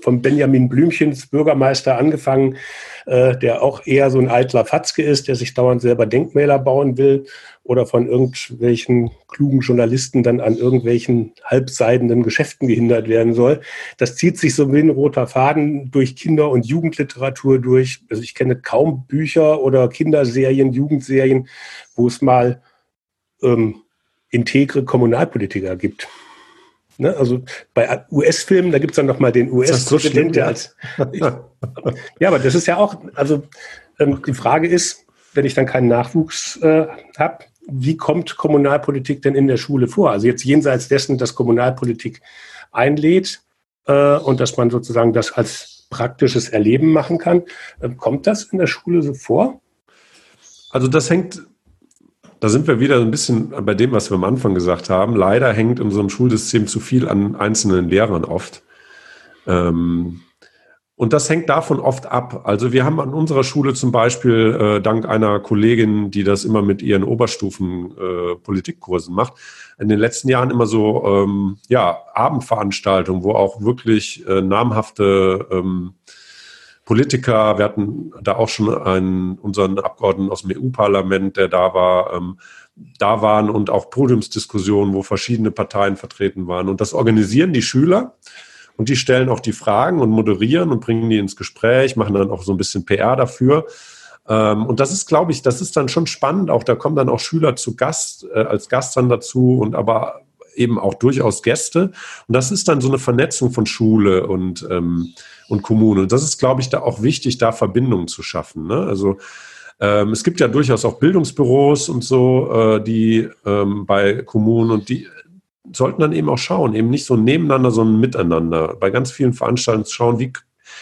von Benjamin Blümchens Bürgermeister angefangen, äh, der auch eher so ein eitler Fatzke ist, der sich dauernd selber Denkmäler bauen will oder von irgendwelchen klugen Journalisten dann an irgendwelchen halbseidenden Geschäften gehindert werden soll. Das zieht sich so wie ein roter Faden durch Kinder- und Jugendliteratur durch. Also ich kenne kaum Bücher oder Kinderserien, Jugendserien, wo es mal ähm, integre Kommunalpolitiker gibt. Ne? Also bei US-Filmen, da gibt es dann nochmal den US-Präsident, der als. ja, aber das ist ja auch, also ähm, die Frage ist, wenn ich dann keinen Nachwuchs äh, habe, wie kommt Kommunalpolitik denn in der Schule vor? Also jetzt jenseits dessen, dass Kommunalpolitik einlädt äh, und dass man sozusagen das als praktisches Erleben machen kann. Äh, kommt das in der Schule so vor? Also das hängt da sind wir wieder ein bisschen bei dem, was wir am Anfang gesagt haben. Leider hängt in einem Schulsystem zu viel an einzelnen Lehrern oft. Ähm, und das hängt davon oft ab. Also wir haben an unserer Schule zum Beispiel äh, dank einer Kollegin, die das immer mit ihren Oberstufen äh, Politikkursen macht, in den letzten Jahren immer so ähm, ja Abendveranstaltungen, wo auch wirklich äh, namhafte ähm, Politiker, wir hatten da auch schon einen, unseren Abgeordneten aus dem EU-Parlament, der da war, ähm, da waren und auch Podiumsdiskussionen, wo verschiedene Parteien vertreten waren. Und das organisieren die Schüler und die stellen auch die Fragen und moderieren und bringen die ins Gespräch, machen dann auch so ein bisschen PR dafür. Ähm, und das ist, glaube ich, das ist dann schon spannend. Auch da kommen dann auch Schüler zu Gast, äh, als Gast dann dazu und aber eben auch durchaus Gäste. Und das ist dann so eine Vernetzung von Schule und, ähm, und Kommune. Und das ist, glaube ich, da auch wichtig, da Verbindungen zu schaffen. Ne? Also ähm, es gibt ja durchaus auch Bildungsbüros und so, äh, die ähm, bei Kommunen und die sollten dann eben auch schauen, eben nicht so nebeneinander, sondern miteinander. Bei ganz vielen Veranstaltungen schauen, wie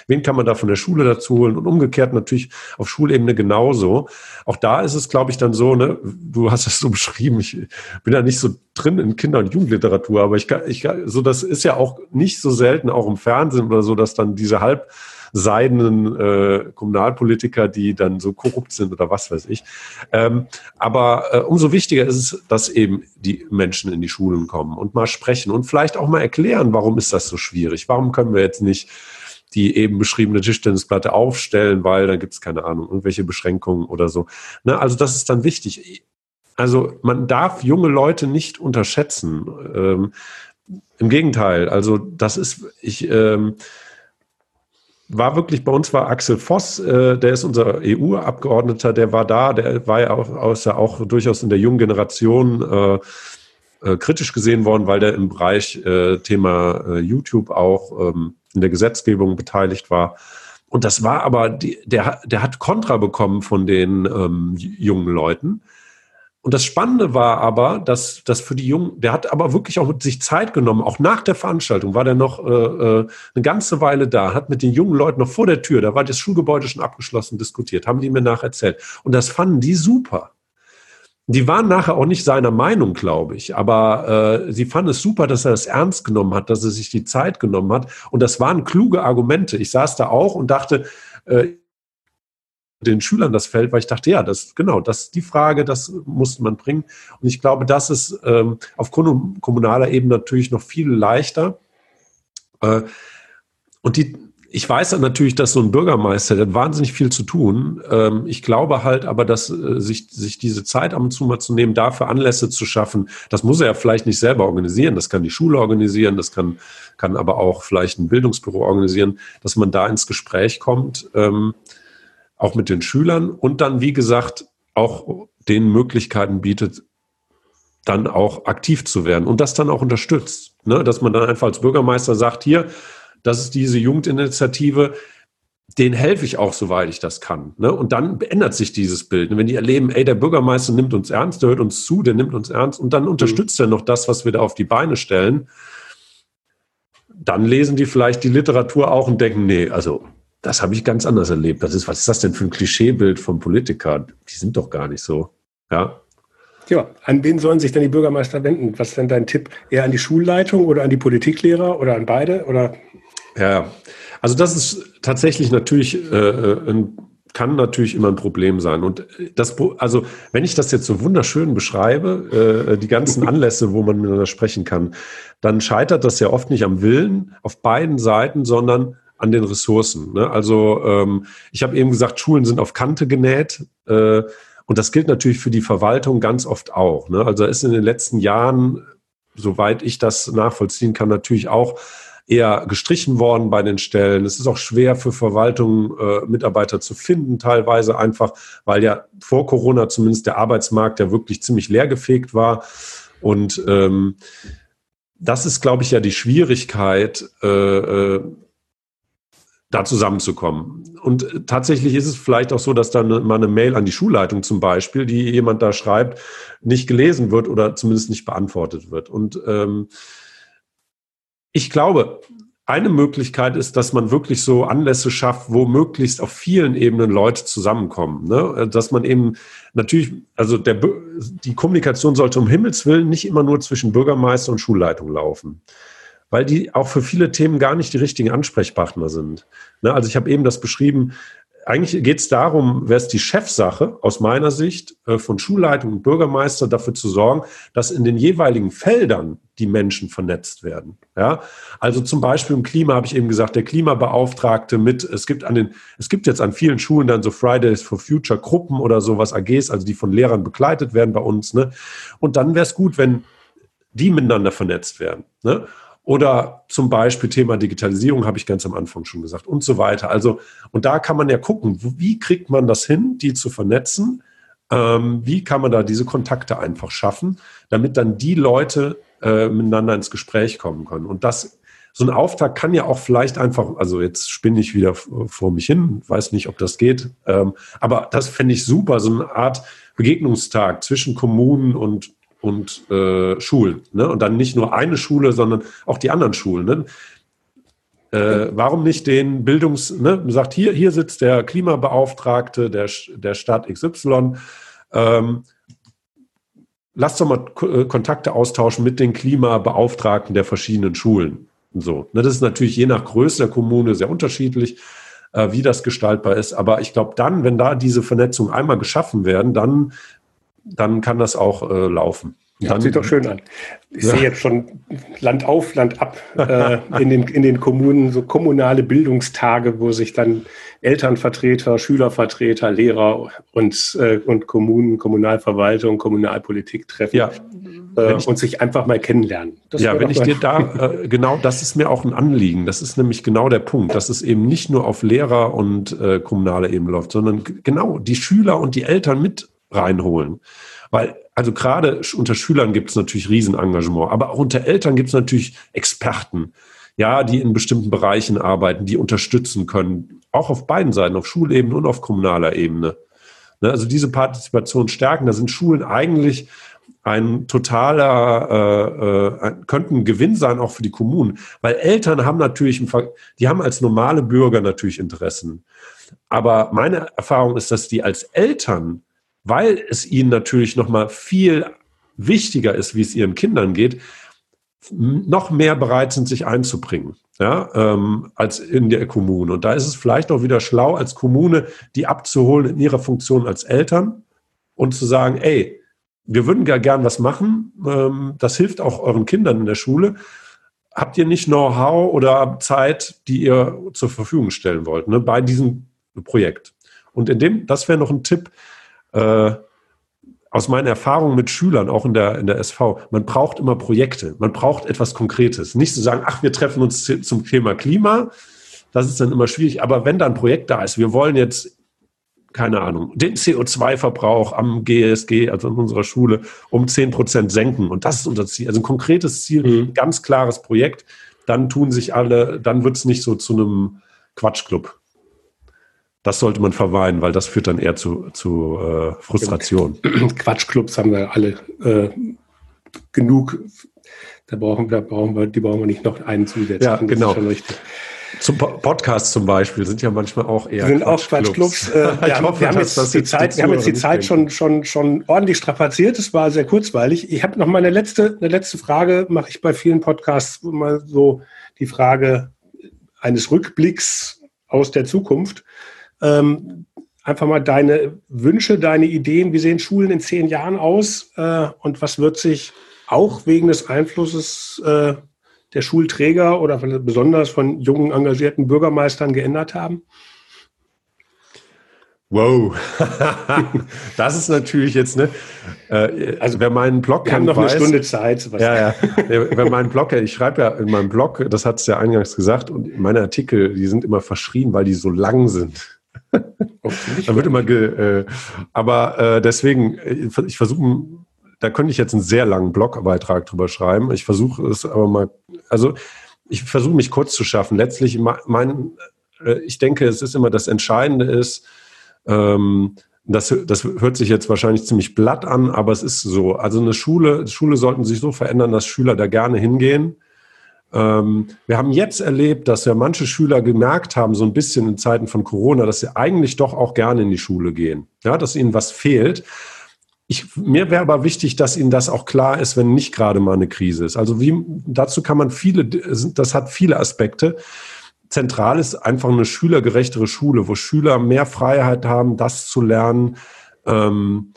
Wen kann man da von der Schule dazu holen? Und umgekehrt natürlich auf Schulebene genauso. Auch da ist es, glaube ich, dann so, ne, du hast es so beschrieben, ich bin ja nicht so drin in Kinder- und Jugendliteratur, aber ich ich so das ist ja auch nicht so selten, auch im Fernsehen oder so, dass dann diese halb seidenen äh, Kommunalpolitiker, die dann so korrupt sind oder was weiß ich. Ähm, aber äh, umso wichtiger ist es, dass eben die Menschen in die Schulen kommen und mal sprechen und vielleicht auch mal erklären, warum ist das so schwierig? Warum können wir jetzt nicht die eben beschriebene Tischtennisplatte aufstellen, weil da gibt es keine Ahnung, irgendwelche Beschränkungen oder so. Ne, also das ist dann wichtig. Also man darf junge Leute nicht unterschätzen. Ähm, Im Gegenteil, also das ist, ich ähm, war wirklich, bei uns war Axel Voss, äh, der ist unser EU-Abgeordneter, der war da, der war ja auch, auch, auch durchaus in der jungen Generation äh, äh, kritisch gesehen worden, weil der im Bereich äh, Thema äh, YouTube auch ähm, in der Gesetzgebung beteiligt war. Und das war aber, die, der, der hat Kontra bekommen von den ähm, jungen Leuten. Und das Spannende war aber, dass das für die Jungen, der hat aber wirklich auch mit sich Zeit genommen, auch nach der Veranstaltung war der noch äh, äh, eine ganze Weile da, hat mit den jungen Leuten noch vor der Tür, da war das Schulgebäude schon abgeschlossen, diskutiert, haben die mir nacherzählt. Und das fanden die super. Die waren nachher auch nicht seiner Meinung, glaube ich, aber äh, sie fanden es super, dass er es ernst genommen hat, dass er sich die Zeit genommen hat. Und das waren kluge Argumente. Ich saß da auch und dachte, äh, den Schülern das fällt, weil ich dachte, ja, das genau, das die Frage, das musste man bringen. Und ich glaube, das ist ähm, auf kommunaler Ebene natürlich noch viel leichter. Äh, und die, ich weiß dann natürlich, dass so ein Bürgermeister, der hat wahnsinnig viel zu tun. Ähm, ich glaube halt aber, dass äh, sich, sich diese Zeit ab und zu mal zu nehmen, dafür Anlässe zu schaffen, das muss er ja vielleicht nicht selber organisieren. Das kann die Schule organisieren, das kann, kann aber auch vielleicht ein Bildungsbüro organisieren, dass man da ins Gespräch kommt, ähm, auch mit den Schülern und dann, wie gesagt, auch den Möglichkeiten bietet, dann auch aktiv zu werden und das dann auch unterstützt. Ne? Dass man dann einfach als Bürgermeister sagt, hier, das ist diese Jugendinitiative, den helfe ich auch, soweit ich das kann. Ne? Und dann ändert sich dieses Bild. Und wenn die erleben, ey, der Bürgermeister nimmt uns ernst, der hört uns zu, der nimmt uns ernst und dann mhm. unterstützt mhm. er noch das, was wir da auf die Beine stellen, dann lesen die vielleicht die Literatur auch und denken, nee, also das habe ich ganz anders erlebt. Das ist, was ist das denn für ein Klischeebild von Politikern? Die sind doch gar nicht so. Ja. Ja, an wen sollen sich denn die Bürgermeister wenden? Was ist denn dein Tipp? Eher an die Schulleitung oder an die Politiklehrer oder an beide? Oder ja, also das ist tatsächlich natürlich äh, ein kann natürlich immer ein Problem sein. Und das, also wenn ich das jetzt so wunderschön beschreibe, äh, die ganzen Anlässe, wo man miteinander sprechen kann, dann scheitert das ja oft nicht am Willen auf beiden Seiten, sondern an den Ressourcen. Ne? Also ähm, ich habe eben gesagt, Schulen sind auf Kante genäht. Äh, und das gilt natürlich für die Verwaltung ganz oft auch. Ne? Also ist in den letzten Jahren, soweit ich das nachvollziehen kann, natürlich auch eher gestrichen worden bei den Stellen. Es ist auch schwer für Verwaltungen, äh, Mitarbeiter zu finden, teilweise einfach, weil ja vor Corona zumindest der Arbeitsmarkt ja wirklich ziemlich leergefegt war. Und ähm, das ist, glaube ich, ja die Schwierigkeit, äh, äh, da zusammenzukommen. Und tatsächlich ist es vielleicht auch so, dass dann mal eine Mail an die Schulleitung zum Beispiel, die jemand da schreibt, nicht gelesen wird oder zumindest nicht beantwortet wird. Und ähm, ich glaube, eine Möglichkeit ist, dass man wirklich so Anlässe schafft, wo möglichst auf vielen Ebenen Leute zusammenkommen. Ne? Dass man eben natürlich, also der, die Kommunikation sollte um Himmels Willen nicht immer nur zwischen Bürgermeister und Schulleitung laufen weil die auch für viele Themen gar nicht die richtigen Ansprechpartner sind. Ne, also ich habe eben das beschrieben, eigentlich geht es darum, wäre es die Chefsache aus meiner Sicht äh, von Schulleitung und Bürgermeister dafür zu sorgen, dass in den jeweiligen Feldern die Menschen vernetzt werden. Ja, also zum Beispiel im Klima habe ich eben gesagt, der Klimabeauftragte mit, es gibt an den, es gibt jetzt an vielen Schulen dann so Fridays for Future Gruppen oder sowas, AGs, also die von Lehrern begleitet werden bei uns. Ne? Und dann wäre es gut, wenn die miteinander vernetzt werden. Ne? Oder zum Beispiel Thema Digitalisierung, habe ich ganz am Anfang schon gesagt, und so weiter. Also, und da kann man ja gucken, wie kriegt man das hin, die zu vernetzen? Ähm, wie kann man da diese Kontakte einfach schaffen, damit dann die Leute äh, miteinander ins Gespräch kommen können? Und das, so ein Auftrag kann ja auch vielleicht einfach, also jetzt spinne ich wieder vor mich hin, weiß nicht, ob das geht, ähm, aber das fände ich super, so eine Art Begegnungstag zwischen Kommunen und und äh, Schulen. Ne? Und dann nicht nur eine Schule, sondern auch die anderen Schulen. Ne? Äh, warum nicht den Bildungs, ne, sagt, hier, hier sitzt der Klimabeauftragte der, der Stadt XY. Ähm, lasst doch mal äh, Kontakte austauschen mit den Klimabeauftragten der verschiedenen Schulen. Und so. Ne, das ist natürlich je nach Größe der Kommune sehr unterschiedlich, äh, wie das gestaltbar ist. Aber ich glaube, dann, wenn da diese Vernetzungen einmal geschaffen werden, dann dann kann das auch äh, laufen. Ja, dann, sieht doch schön an. Ich ja. sehe jetzt schon Land auf, Land ab äh, in, den, in den Kommunen, so kommunale Bildungstage, wo sich dann Elternvertreter, Schülervertreter, Lehrer und, äh, und Kommunen, Kommunalverwaltung, Kommunalpolitik treffen ja. äh, ich, und sich einfach mal kennenlernen. Das ja, wenn ich dir da, äh, genau, das ist mir auch ein Anliegen. Das ist nämlich genau der Punkt, dass es eben nicht nur auf Lehrer und äh, kommunale Ebene läuft, sondern genau die Schüler und die Eltern mit reinholen. Weil, also gerade unter Schülern gibt es natürlich Riesenengagement, aber auch unter Eltern gibt es natürlich Experten, ja, die in bestimmten Bereichen arbeiten, die unterstützen können, auch auf beiden Seiten, auf Schulebene und auf kommunaler Ebene. Ne, also diese Partizipation stärken, da sind Schulen eigentlich ein totaler, äh, äh, könnten Gewinn sein auch für die Kommunen, weil Eltern haben natürlich, die haben als normale Bürger natürlich Interessen. Aber meine Erfahrung ist, dass die als Eltern weil es ihnen natürlich noch mal viel wichtiger ist, wie es ihren Kindern geht, noch mehr bereit sind, sich einzubringen, ja, ähm, als in der Kommune. Und da ist es vielleicht auch wieder schlau, als Kommune die abzuholen in ihrer Funktion als Eltern und zu sagen, ey, wir würden gar gern was machen, ähm, das hilft auch euren Kindern in der Schule. Habt ihr nicht Know-how oder Zeit, die ihr zur Verfügung stellen wollt, ne, bei diesem Projekt? Und in dem, das wäre noch ein Tipp, äh, aus meiner Erfahrung mit Schülern, auch in der, in der SV, man braucht immer Projekte, man braucht etwas Konkretes. Nicht zu sagen, ach, wir treffen uns zum Thema Klima, das ist dann immer schwierig. Aber wenn da ein Projekt da ist, wir wollen jetzt, keine Ahnung, den CO2-Verbrauch am GSG, also in unserer Schule, um 10 Prozent senken. Und das ist unser Ziel. Also ein konkretes Ziel, mhm. ganz klares Projekt. Dann tun sich alle, dann wird es nicht so zu einem Quatschclub. Das sollte man verweinen, weil das führt dann eher zu, zu äh, Frustration. Quatschclubs haben wir alle äh, genug. Da brauchen, da brauchen wir, die brauchen wir nicht noch einen zusätzlichen. Ja, genau. Zum Podcast zum Beispiel sind ja manchmal auch eher sind auch Quatschclubs. Äh, wir, haben, hoffe, wir, haben jetzt die Zeit, wir haben jetzt die Zeit schon, schon, schon ordentlich strapaziert. Es war sehr kurzweilig. Ich habe noch mal eine letzte, eine letzte Frage, mache ich bei vielen Podcasts immer so die Frage eines Rückblicks aus der Zukunft. Ähm, einfach mal deine Wünsche, deine Ideen. Wie sehen Schulen in zehn Jahren aus? Äh, und was wird sich auch wegen des Einflusses äh, der Schulträger oder besonders von jungen, engagierten Bürgermeistern geändert haben? Wow, das ist natürlich jetzt ne. Äh, also wer meinen Blog wir haben noch weiß, eine Stunde Zeit. Ja, ja. wer meinen Blog, ich schreibe ja in meinem Blog, das hat es ja eingangs gesagt, und meine Artikel, die sind immer verschrien, weil die so lang sind. Oh, da wird immer, ge, äh, aber äh, deswegen, ich versuche, da könnte ich jetzt einen sehr langen Blogbeitrag drüber schreiben. Ich versuche es aber mal, also ich versuche mich kurz zu schaffen. Letztlich, mein, äh, ich denke, es ist immer das Entscheidende ist ähm, das, das hört sich jetzt wahrscheinlich ziemlich blatt an, aber es ist so. Also eine Schule, Schule sollten sich so verändern, dass Schüler da gerne hingehen. Ähm, wir haben jetzt erlebt, dass ja manche Schüler gemerkt haben, so ein bisschen in Zeiten von Corona, dass sie eigentlich doch auch gerne in die Schule gehen. Ja, dass ihnen was fehlt. Ich, mir wäre aber wichtig, dass Ihnen das auch klar ist, wenn nicht gerade mal eine Krise ist. Also wie, dazu kann man viele, das hat viele Aspekte zentral ist einfach eine schülergerechtere Schule, wo Schüler mehr Freiheit haben, das zu lernen, ähm,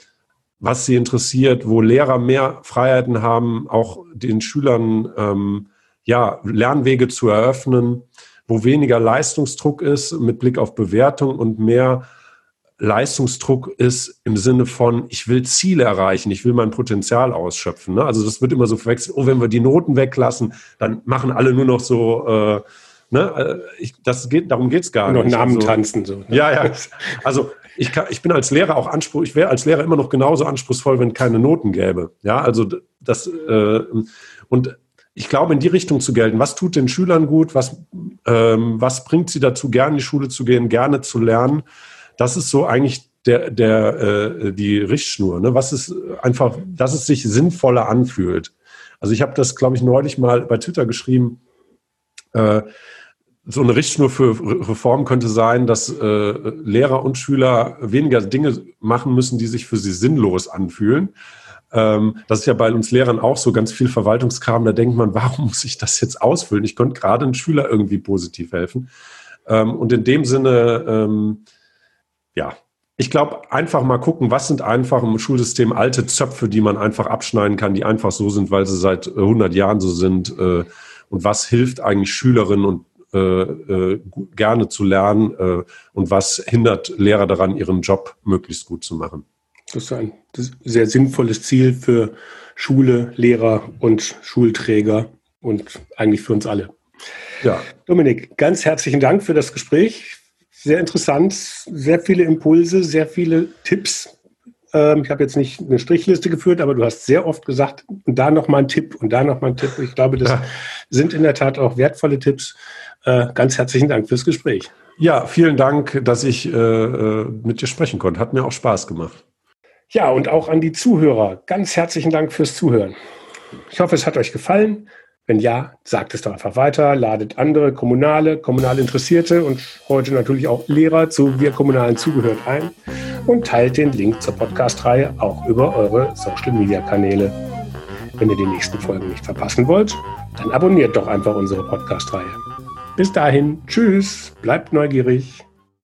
was sie interessiert, wo Lehrer mehr Freiheiten haben, auch den Schülern ähm, ja, Lernwege zu eröffnen, wo weniger Leistungsdruck ist mit Blick auf Bewertung und mehr Leistungsdruck ist im Sinne von, ich will Ziele erreichen, ich will mein Potenzial ausschöpfen. Ne? Also das wird immer so verwechselt, oh, wenn wir die Noten weglassen, dann machen alle nur noch so äh, Ne? Äh, ich, das geht, darum geht es gar noch nicht. Noch Namen also, tanzen. So, ne? Ja, ja. Also ich, kann, ich bin als Lehrer auch anspruch, ich wäre als Lehrer immer noch genauso anspruchsvoll, wenn keine Noten gäbe. Ja, also das äh, und ich glaube, in die Richtung zu gelten. Was tut den Schülern gut? Was, ähm, was bringt sie dazu, gerne in die Schule zu gehen, gerne zu lernen? Das ist so eigentlich der, der, äh, die Richtschnur. Ne? Was ist einfach, dass es sich sinnvoller anfühlt. Also ich habe das, glaube ich, neulich mal bei Twitter geschrieben. Äh, so eine Richtschnur für Reform könnte sein, dass äh, Lehrer und Schüler weniger Dinge machen müssen, die sich für sie sinnlos anfühlen. Ähm, das ist ja bei uns Lehrern auch so ganz viel Verwaltungskram. Da denkt man, warum muss ich das jetzt ausfüllen? Ich könnte gerade einem Schüler irgendwie positiv helfen. Ähm, und in dem Sinne, ähm, ja, ich glaube, einfach mal gucken, was sind einfach im Schulsystem alte Zöpfe, die man einfach abschneiden kann, die einfach so sind, weil sie seit 100 Jahren so sind. Äh, und was hilft eigentlich Schülerinnen und äh, äh, gerne zu lernen äh, und was hindert Lehrer daran, ihren Job möglichst gut zu machen. Das ist ein sehr sinnvolles Ziel für Schule, Lehrer und Schulträger und eigentlich für uns alle. Ja. Dominik, ganz herzlichen Dank für das Gespräch. Sehr interessant, sehr viele Impulse, sehr viele Tipps, ähm, ich habe jetzt nicht eine Strichliste geführt, aber du hast sehr oft gesagt, und da nochmal ein Tipp und da nochmal ein Tipp. Ich glaube, das ja. sind in der Tat auch wertvolle Tipps. Äh, ganz herzlichen Dank fürs Gespräch. Ja, vielen Dank, dass ich äh, äh, mit dir sprechen konnte. Hat mir auch Spaß gemacht. Ja, und auch an die Zuhörer. Ganz herzlichen Dank fürs Zuhören. Ich hoffe, es hat euch gefallen. Wenn ja, sagt es doch einfach weiter, ladet andere Kommunale, kommunal Interessierte und heute natürlich auch Lehrer zu Wir Kommunalen zugehört ein und teilt den Link zur Podcast-Reihe auch über eure Social-Media-Kanäle. Wenn ihr die nächsten Folgen nicht verpassen wollt, dann abonniert doch einfach unsere Podcast-Reihe. Bis dahin, tschüss, bleibt neugierig.